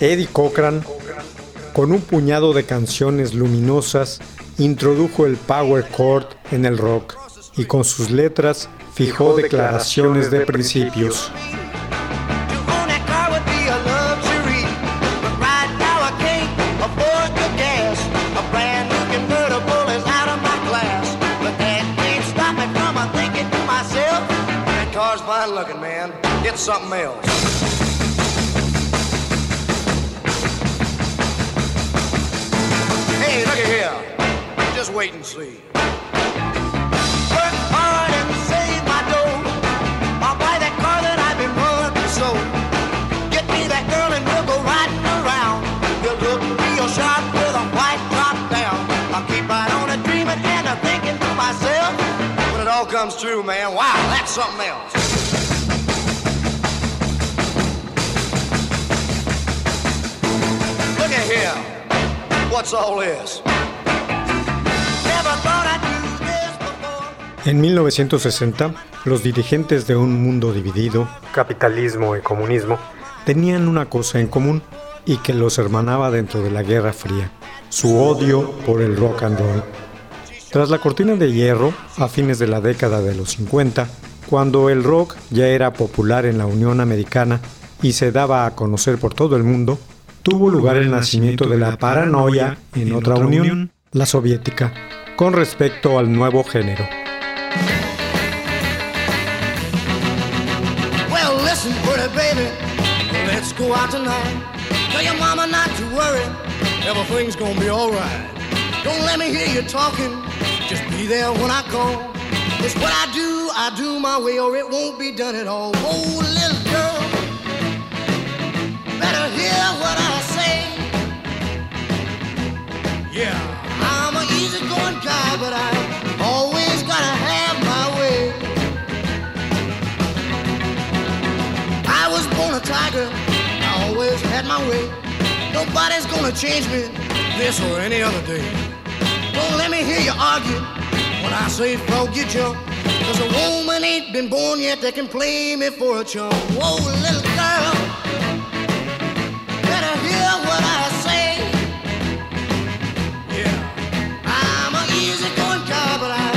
Eddie Cochran, con un puñado de canciones luminosas, introdujo el power chord en el rock y con sus letras fijó declaraciones de principios. To own myself. When it all comes true, man, wow, that's something else. Look at here. What's all this? En 1960, los dirigentes de un mundo dividido, capitalismo y comunismo, tenían una cosa en común y que los hermanaba dentro de la Guerra Fría, su odio por el rock and roll. Tras la cortina de hierro, a fines de la década de los 50, cuando el rock ya era popular en la Unión Americana y se daba a conocer por todo el mundo, tuvo lugar el nacimiento de la paranoia en otra unión, la soviética, con respecto al nuevo género. Listen, pretty baby, let's go out tonight. Tell your mama not to worry, everything's gonna be alright. Don't let me hear you talking, just be there when I call. It's what I do, I do my way, or it won't be done at all. Oh, little girl, better hear what I say. Yeah, I'm a easygoing guy, but I always gotta have a tiger, I always had my way. Nobody's gonna change me this or any other day. Don't let me hear you argue when I say frog you. Cause a woman ain't been born yet that can play me for a. Whoa, little girl, better hear what I say. Yeah, I'm a easy guy, but I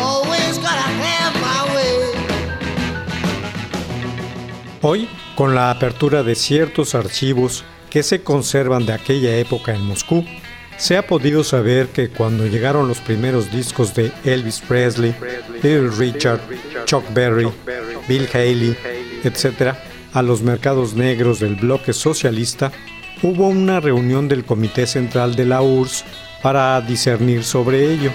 always gotta have my way. Hoy, con la apertura de ciertos archivos que se conservan de aquella época en Moscú, se ha podido saber que cuando llegaron los primeros discos de Elvis Presley, Little Richard, Chuck Berry, Bill Haley, etc., a los mercados negros del bloque socialista, hubo una reunión del Comité Central de la URSS para discernir sobre ello.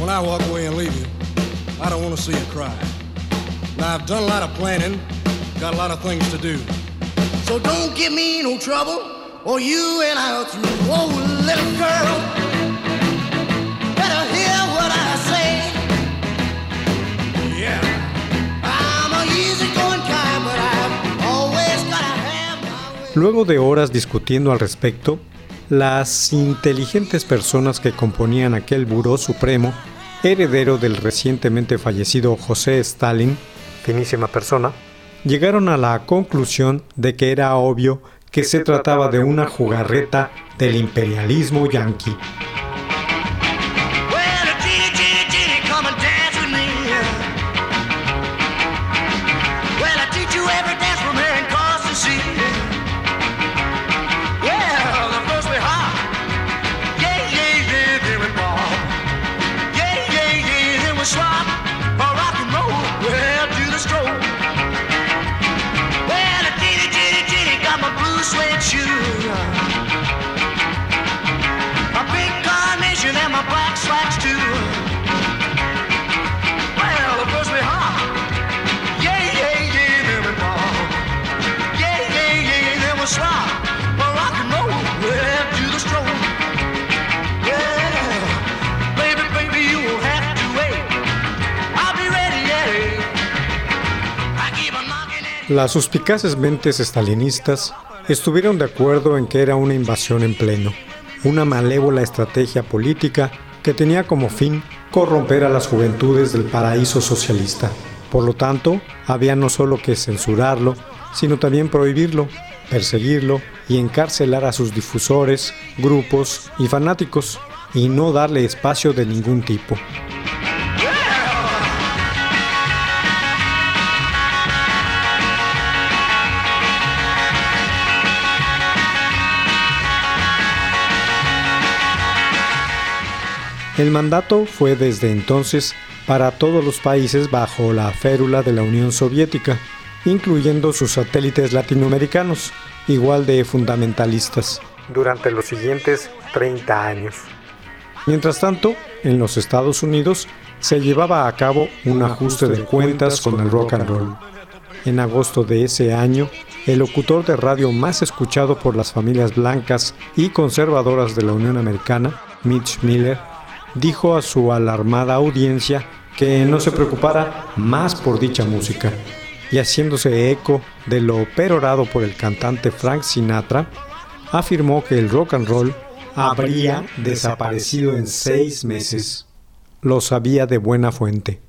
Well, I don't want to see you cry. Now, I've done a lot of planning, got a lot of things to do. So don't give me no trouble, or you and I are through. Whoa, little girl, better hear what I say. Yeah, I'm a but I've always gotta have my way. Luego de horas discutiendo al respecto, las inteligentes personas que componían aquel buró supremo, heredero del recientemente fallecido José Stalin, finísima persona, llegaron a la conclusión de que era obvio que se trataba de una jugarreta del imperialismo yanqui. Las suspicaces mentes estalinistas estuvieron de acuerdo en que era una invasión en pleno, una malévola estrategia política que tenía como fin corromper a las juventudes del paraíso socialista. Por lo tanto, había no solo que censurarlo, sino también prohibirlo, perseguirlo y encarcelar a sus difusores, grupos y fanáticos, y no darle espacio de ningún tipo. El mandato fue desde entonces para todos los países bajo la férula de la Unión Soviética, incluyendo sus satélites latinoamericanos, igual de fundamentalistas, durante los siguientes 30 años. Mientras tanto, en los Estados Unidos se llevaba a cabo un ajuste de cuentas con el rock and roll. En agosto de ese año, el locutor de radio más escuchado por las familias blancas y conservadoras de la Unión Americana, Mitch Miller, dijo a su alarmada audiencia que no se preocupara más por dicha música, y haciéndose eco de lo perorado por el cantante Frank Sinatra, afirmó que el rock and roll habría desaparecido en seis meses. Lo sabía de buena fuente.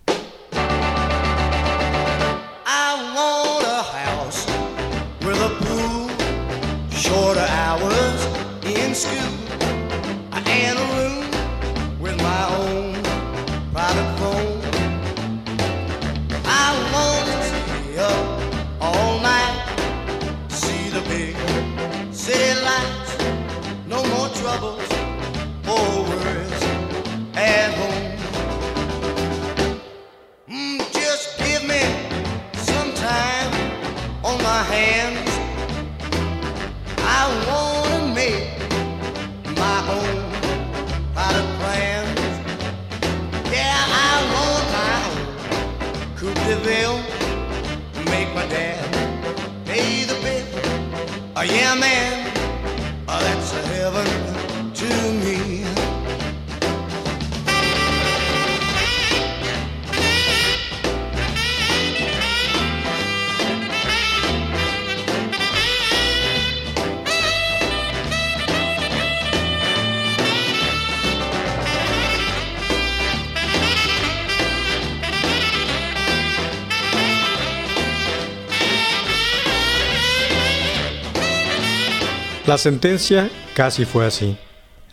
La sentencia casi fue así.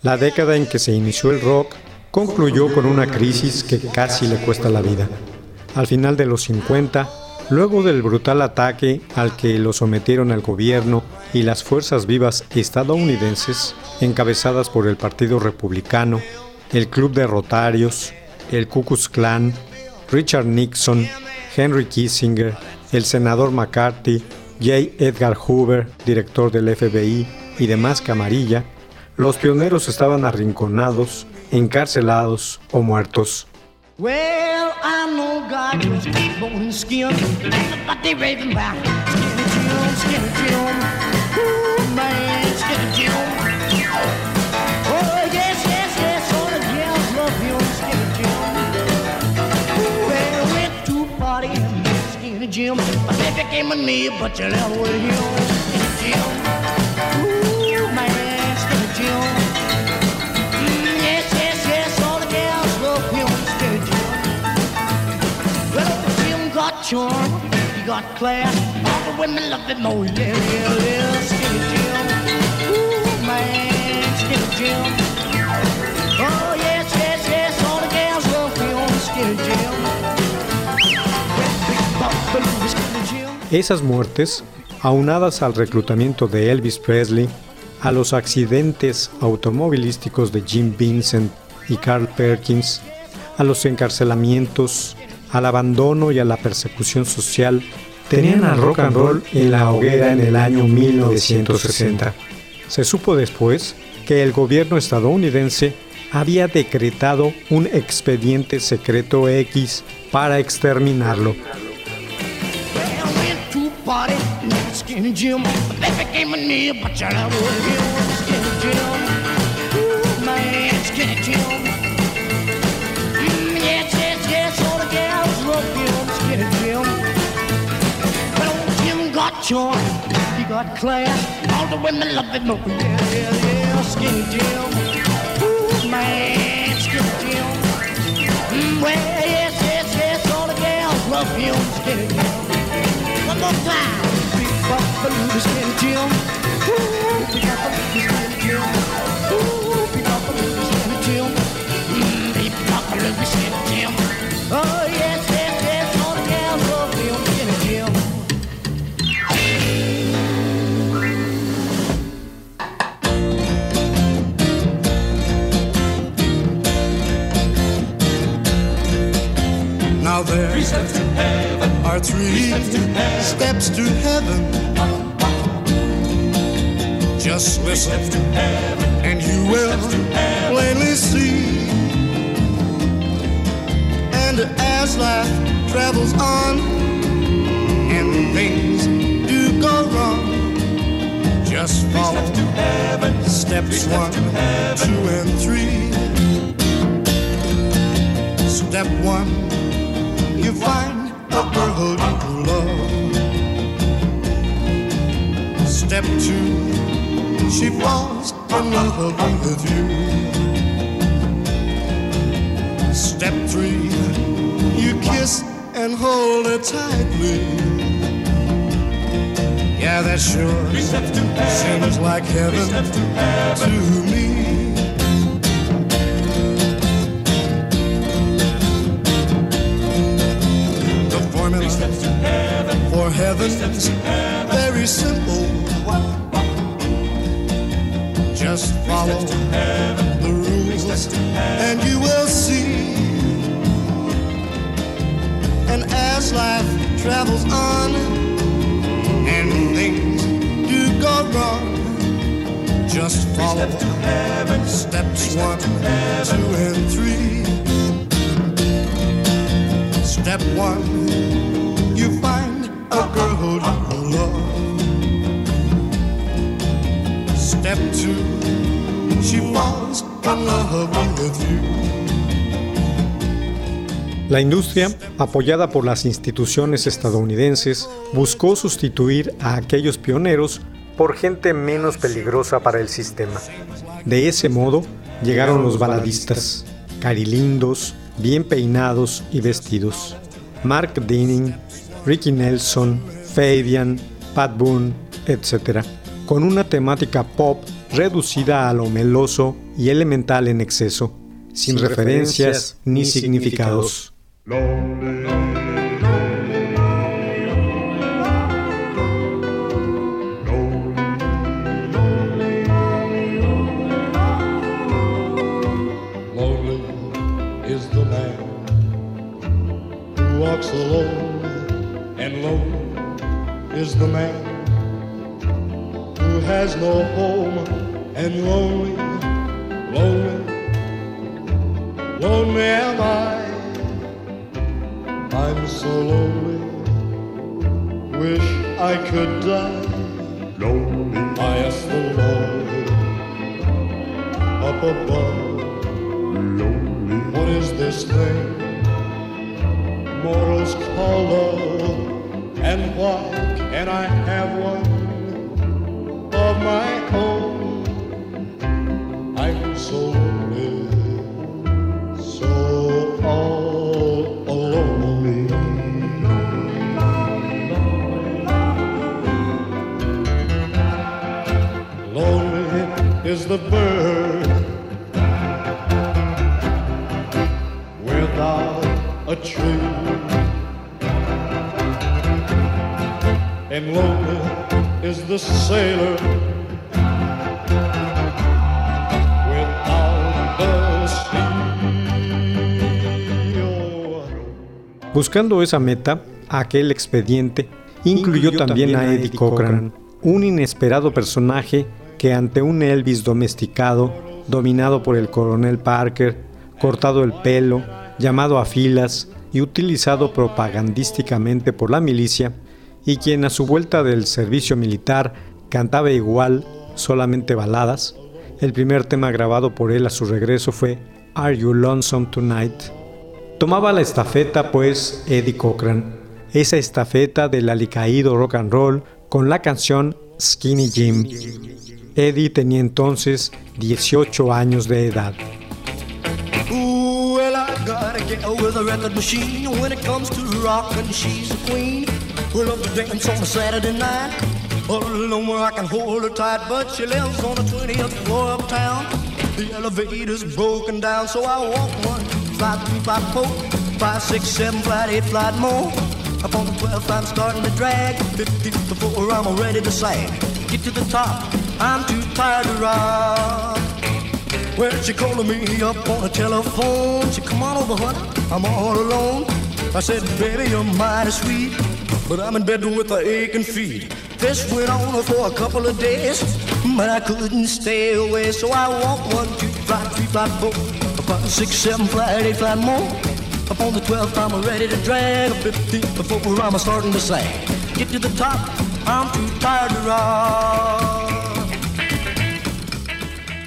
La década en que se inició el rock concluyó con una crisis que casi le cuesta la vida. Al final de los 50, luego del brutal ataque al que lo sometieron el gobierno y las fuerzas vivas estadounidenses, encabezadas por el Partido Republicano, el Club de Rotarios, el Ku Klux Klan, Richard Nixon, Henry Kissinger, el senador McCarthy, J. Edgar Hoover, director del FBI, y demás camarilla, los pioneros estaban arrinconados, encarcelados o muertos. You. Esas muertes, aunadas al reclutamiento de Elvis Presley, a los accidentes automovilísticos de Jim Vincent y Carl Perkins, a los encarcelamientos, al abandono y a la persecución social, tenían al rock and roll en la hoguera en el año 1960. Se supo después que el gobierno estadounidense había decretado un expediente secreto X para exterminarlo. Joint. He got class. All the women love him. Oh, yeah, yeah, yeah. Skinny Jim. Ooh, man, Skinny Jim. Mm, well, yes, yes, yes. All the gals love him. Skinny Jim. One more time. Big Buffalo, Skinny Jim. Ooh, big Buffalo, Skinny Jim. Are three steps to heaven. Just listen, and you will plainly see. And as life travels on, and things do go wrong, just follow steps one, two, and three. Step one you find you love. Step two, she falls in love with you. Step three, you kiss and hold her tightly. Yeah, that sure seems like heaven to me. For heaven's very simple. Just follow the rules and you will see. And as life travels on and things do go wrong, just follow steps one, two, and three. Step one, La industria, apoyada por las instituciones estadounidenses, buscó sustituir a aquellos pioneros por gente menos peligrosa para el sistema. De ese modo, llegaron los baladistas, carilindos, bien peinados y vestidos. Mark Dinning, Ricky Nelson, Fabian, Pat Boone, etc. Con una temática pop reducida a lo meloso y elemental en exceso, sin, referencias ni significados. Is the man who has no home, and lonely, lonely, lonely am I. I'm so lonely, wish I could die. Lonely, I ask the Lord up above. Lonely. What is this thing mortals call love? And why can I have one of my own? I'm so lonely, so all alone. Lonely is the bird without a tree. And lonely is the sailor Buscando esa meta, aquel expediente incluyó también a Eddie Cochran, un inesperado personaje que ante un Elvis domesticado, dominado por el coronel Parker, cortado el pelo, llamado a filas y utilizado propagandísticamente por la milicia, y quien a su vuelta del servicio militar cantaba igual, solamente baladas, el primer tema grabado por él a su regreso fue Are You Lonesome Tonight? Tomaba la estafeta pues Eddie Cochran, esa estafeta del alicaído rock and roll con la canción Skinny Jim. Eddie tenía entonces 18 años de edad. Gal with a record machine. When it comes to rockin', she's a queen. We love to dance on a Saturday night. All alone where I can hold her tight, but she lives on the 20th floor of town. The elevator's broken down, so I walk one, flight, three, flight, four, five, six, seven, flight, eight, flight more. Up on the 12th, I'm starting to drag. 50 before I'm ready to sag. Get to the top, I'm too tired to rock. Well, she calling me up on the telephone. She come on over, honey, I'm all alone. I said, baby, you're mighty sweet, but I'm in bed with a aching feet. This went on for a couple of days, but I couldn't stay away. So I walked one, two, flight, three, flight, four, five, six, seven, flight, eight, flight more. Up on the 12th, I'm ready to drag. a 15 before I'm starting to sag. Get to the top, I'm too tired to rock.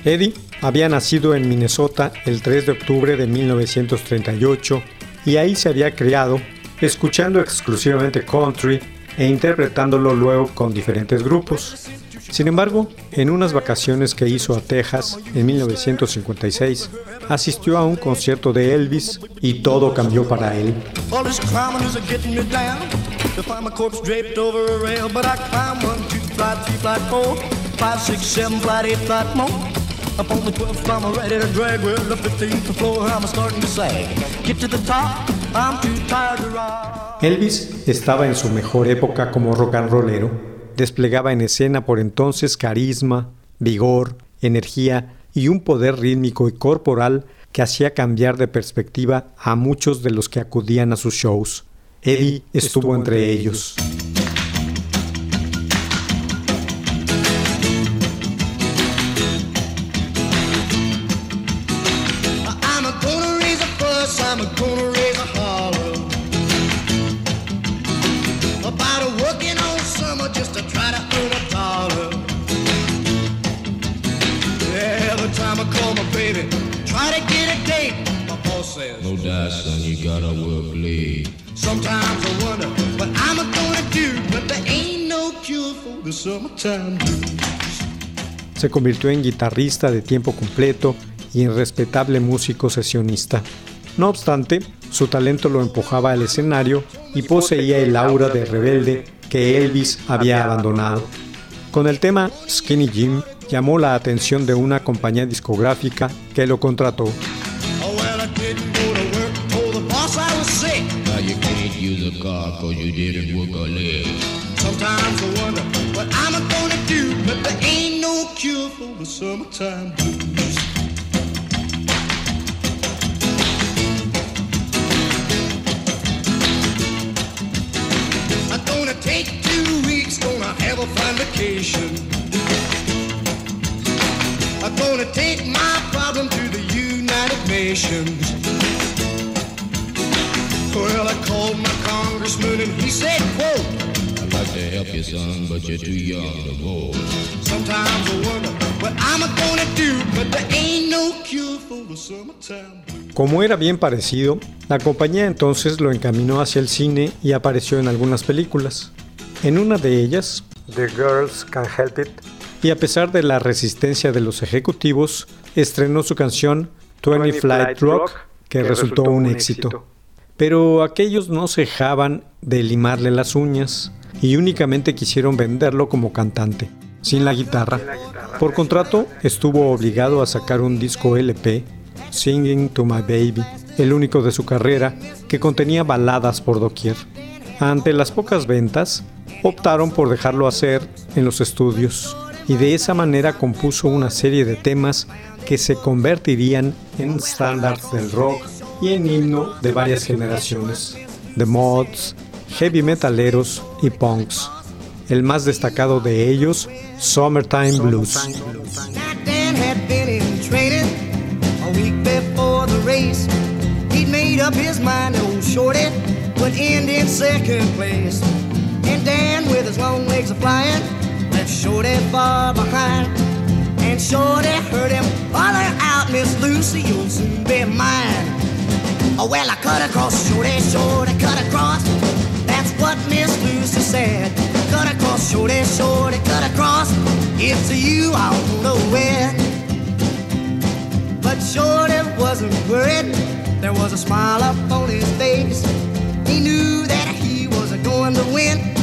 Eddie había nacido en Minnesota el 3 de octubre de 1938 y ahí se había criado escuchando exclusivamente country e interpretándolo luego con diferentes grupos. Sin embargo, en unas vacaciones que hizo a Texas en 1956, asistió a un concierto de Elvis y todo cambió para él. All this climbing is getting me down. To find my corpse draped over a rail, but I climb one, two, flight, three, flight, four, five, six, seven, flight, eight, flight more. Up on the 12th, I'm ready to drag. Well, the 15th floor, I'm starting to sag. Get to the top, I'm too tired to rock. Elvis estaba en su mejor época como rock and rollero. Desplegaba en escena por entonces carisma, vigor, energía y un poder rítmico y corporal que hacía cambiar de perspectiva a muchos de los que acudían a sus shows. Eddie estuvo entre ellos. I'm a gonna raise a holler about a working all summer just to try to earn a dollar. Every time I call my baby, try to get a date, my boss says. No doubt, son, you gotta work late. Sometimes I wonder what I'm gonna do, but there ain't no cure for the summertime blues. Se convirtió en guitarrista de tiempo completo y en respetable músico sesionista. No obstante, su talento lo empujaba al escenario y poseía el aura de rebelde que Elvis había abandonado. Con el tema Skinny Jim llamó la atención de una compañía discográfica que lo contrató. Vacation. I'm gonna take my problem to the United Nations. Well, I called my congressman and he said, quote, I'd like to help you, son, but you're too young to vote. Sometimes I wonder what I'm gonna do, but there ain't no cure for the summertime. Como era bien parecido, la compañía entonces lo encaminó hacia el cine y apareció en algunas películas. En una de ellas, The Girls Can Help It, y a pesar de la resistencia de los ejecutivos, estrenó su canción 20 Flight Rock, que resultó un éxito. Pero aquellos no cejaban de limarle las uñas y únicamente quisieron venderlo como cantante, sin la guitarra. Por contrato, estuvo obligado a sacar un disco LP, Singing to My Baby, el único de su carrera que contenía baladas por doquier. Ante las pocas ventas, optaron por dejarlo hacer en los estudios y de esa manera compuso una serie de temas que se convertirían en estándares del rock y en himno de varias generaciones. The Mods, heavy metaleros y punks. El más destacado de ellos, Summertime Blues. And Dan, with his long legs a flying, left Shorty far behind. And Shorty heard him holler out, Miss Lucy, you'll soon be mine. Oh, well, I cut across, Shorty, Shorty, cut across. That's what Miss Lucy said. Cut across, Shorty, Shorty, cut across. It's you I wanna wed. But Shorty wasn't worried. There was a smile up on his face. He knew that he was going to win,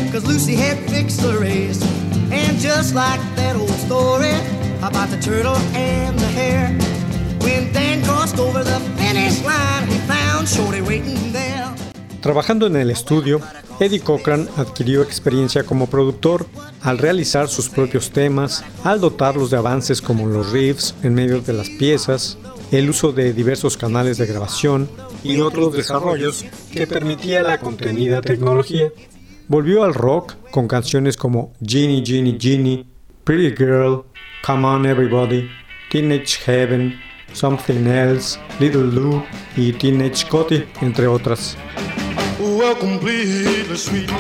Trabajando en el estudio, Eddie Cochran adquirió experiencia como productor. Al realizar sus propios temas, al dotarlos de avances como los riffs en medio de las piezas, el uso de diversos canales de grabación y otros desarrollos que permitía la contenida tecnología. Volvió al rock con canciones como Genie Genie Genie, Pretty Girl, Come On Everybody, Teenage Heaven, Something Else, Little Lou y Teenage Cotty, entre otras. Completely sweet.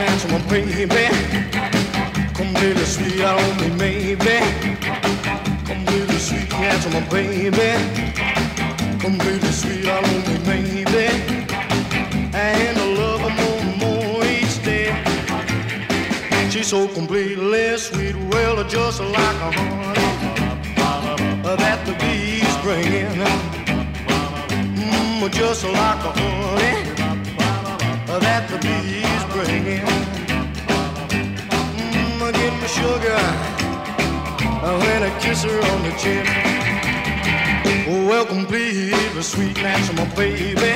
She's so completely sweet, well, just like a honey that the bees bring in. Mm, just like a honey that the bees bring in. Mm, give me sugar when I kiss her on the chin. Welcome, please, the sweet of my baby.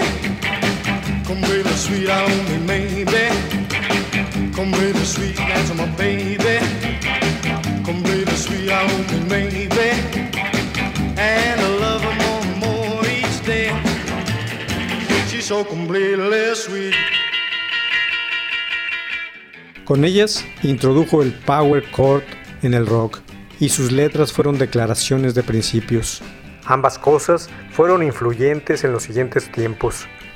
Come really sweet on me, maybe. Con ellas introdujo el power chord en el rock y sus letras fueron declaraciones de principios. Ambas cosas fueron influyentes en los siguientes tiempos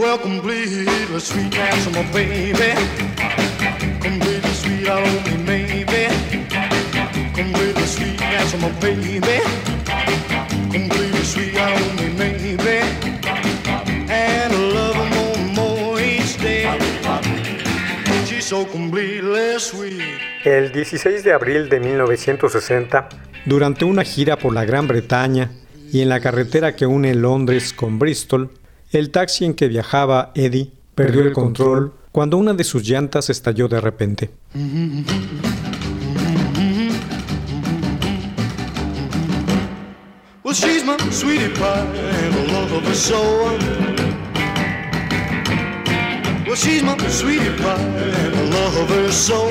Welcome, sweet baby. Sweet, sweet. And I love more and more each day. She's so completely sweet. El 16 de abril de 1960, durante una gira por la Gran Bretaña y en la carretera que une Londres con Bristol, el taxi en que viajaba Eddie perdió el control cuando una de sus llantas estalló de repente. Well, she's my sweetie pie and I love her so. Well, she's my sweetie pie and I love her so.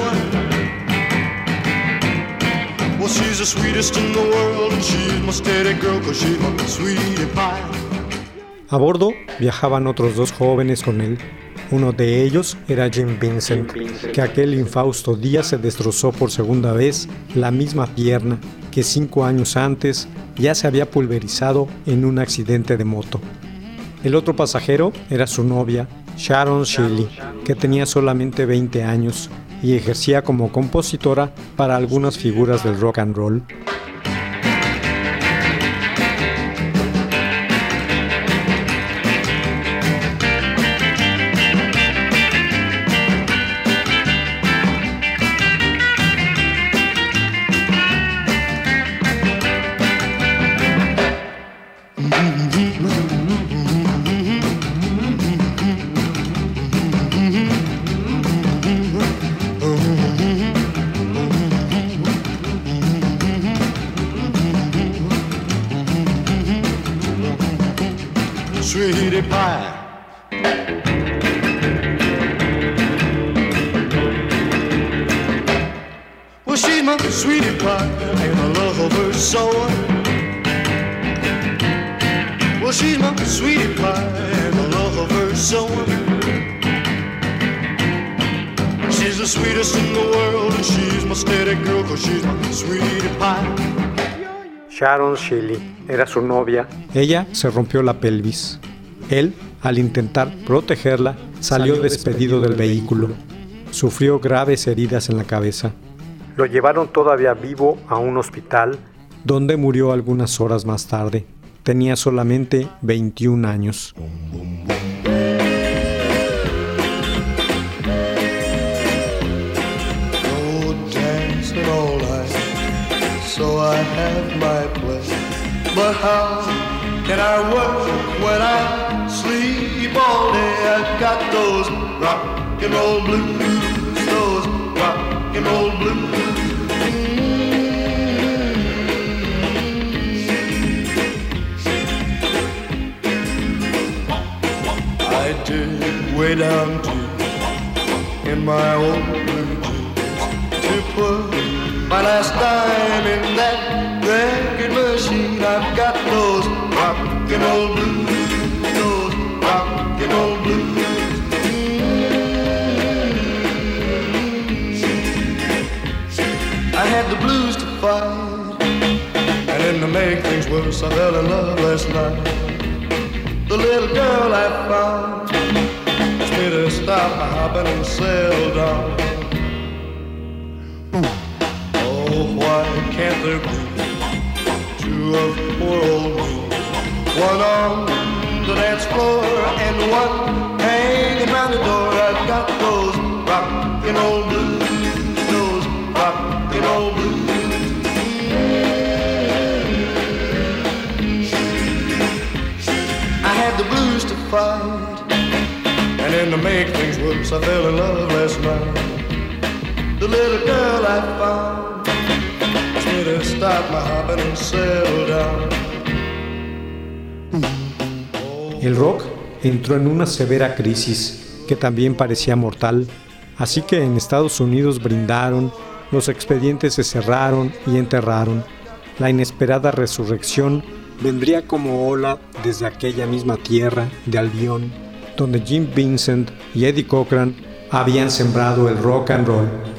Well, she's the sweetest in the world and she's my steady girl cause she's my sweetie pie. A bordo viajaban otros dos jóvenes con él. Uno de ellos era Jim Vincent, que aquel infausto día se destrozó por segunda vez la misma pierna que cinco años antes ya se había pulverizado en un accidente de moto. El otro pasajero era su novia, Sharon Shelley, que tenía solamente 20 años y ejercía como compositora para algunas figuras del rock and roll. She's my sweetie pie, and I love her so. Well, she's my sweetie pie, and I love her so. She's the sweetest in the world, and she's my steady girl, cause she's my sweetie pie. Sharon Shelley era su novia. Ella se rompió la pelvis. Él, al intentar protegerla, salió despedido del vehículo. Sufrió graves heridas en la cabeza. Lo llevaron todavía vivo a un hospital, donde murió algunas horas más tarde. Tenía solamente 21 años. Night, down to in my old blue jeans to put my last dime in that record machine. I've got those rock and roll blues, those rock and blues. I had the blues to fight, and then to make things worse, I fell in love last night. The little girl I found stop hopping and settle down. Oh, why can't there be two of poor old me? One on the dance floor and one to make things worse, I fell in love last night. The little girl I found to stop my hopping and settle down. El rock entró en una severa crisis que también parecía mortal, así que en Estados Unidos brindaron, los expedientes se cerraron y enterraron. La inesperada resurrección vendría como ola desde aquella misma tierra de Albion, donde Jim Vincent y Eddie Cochran habían sembrado el rock and roll.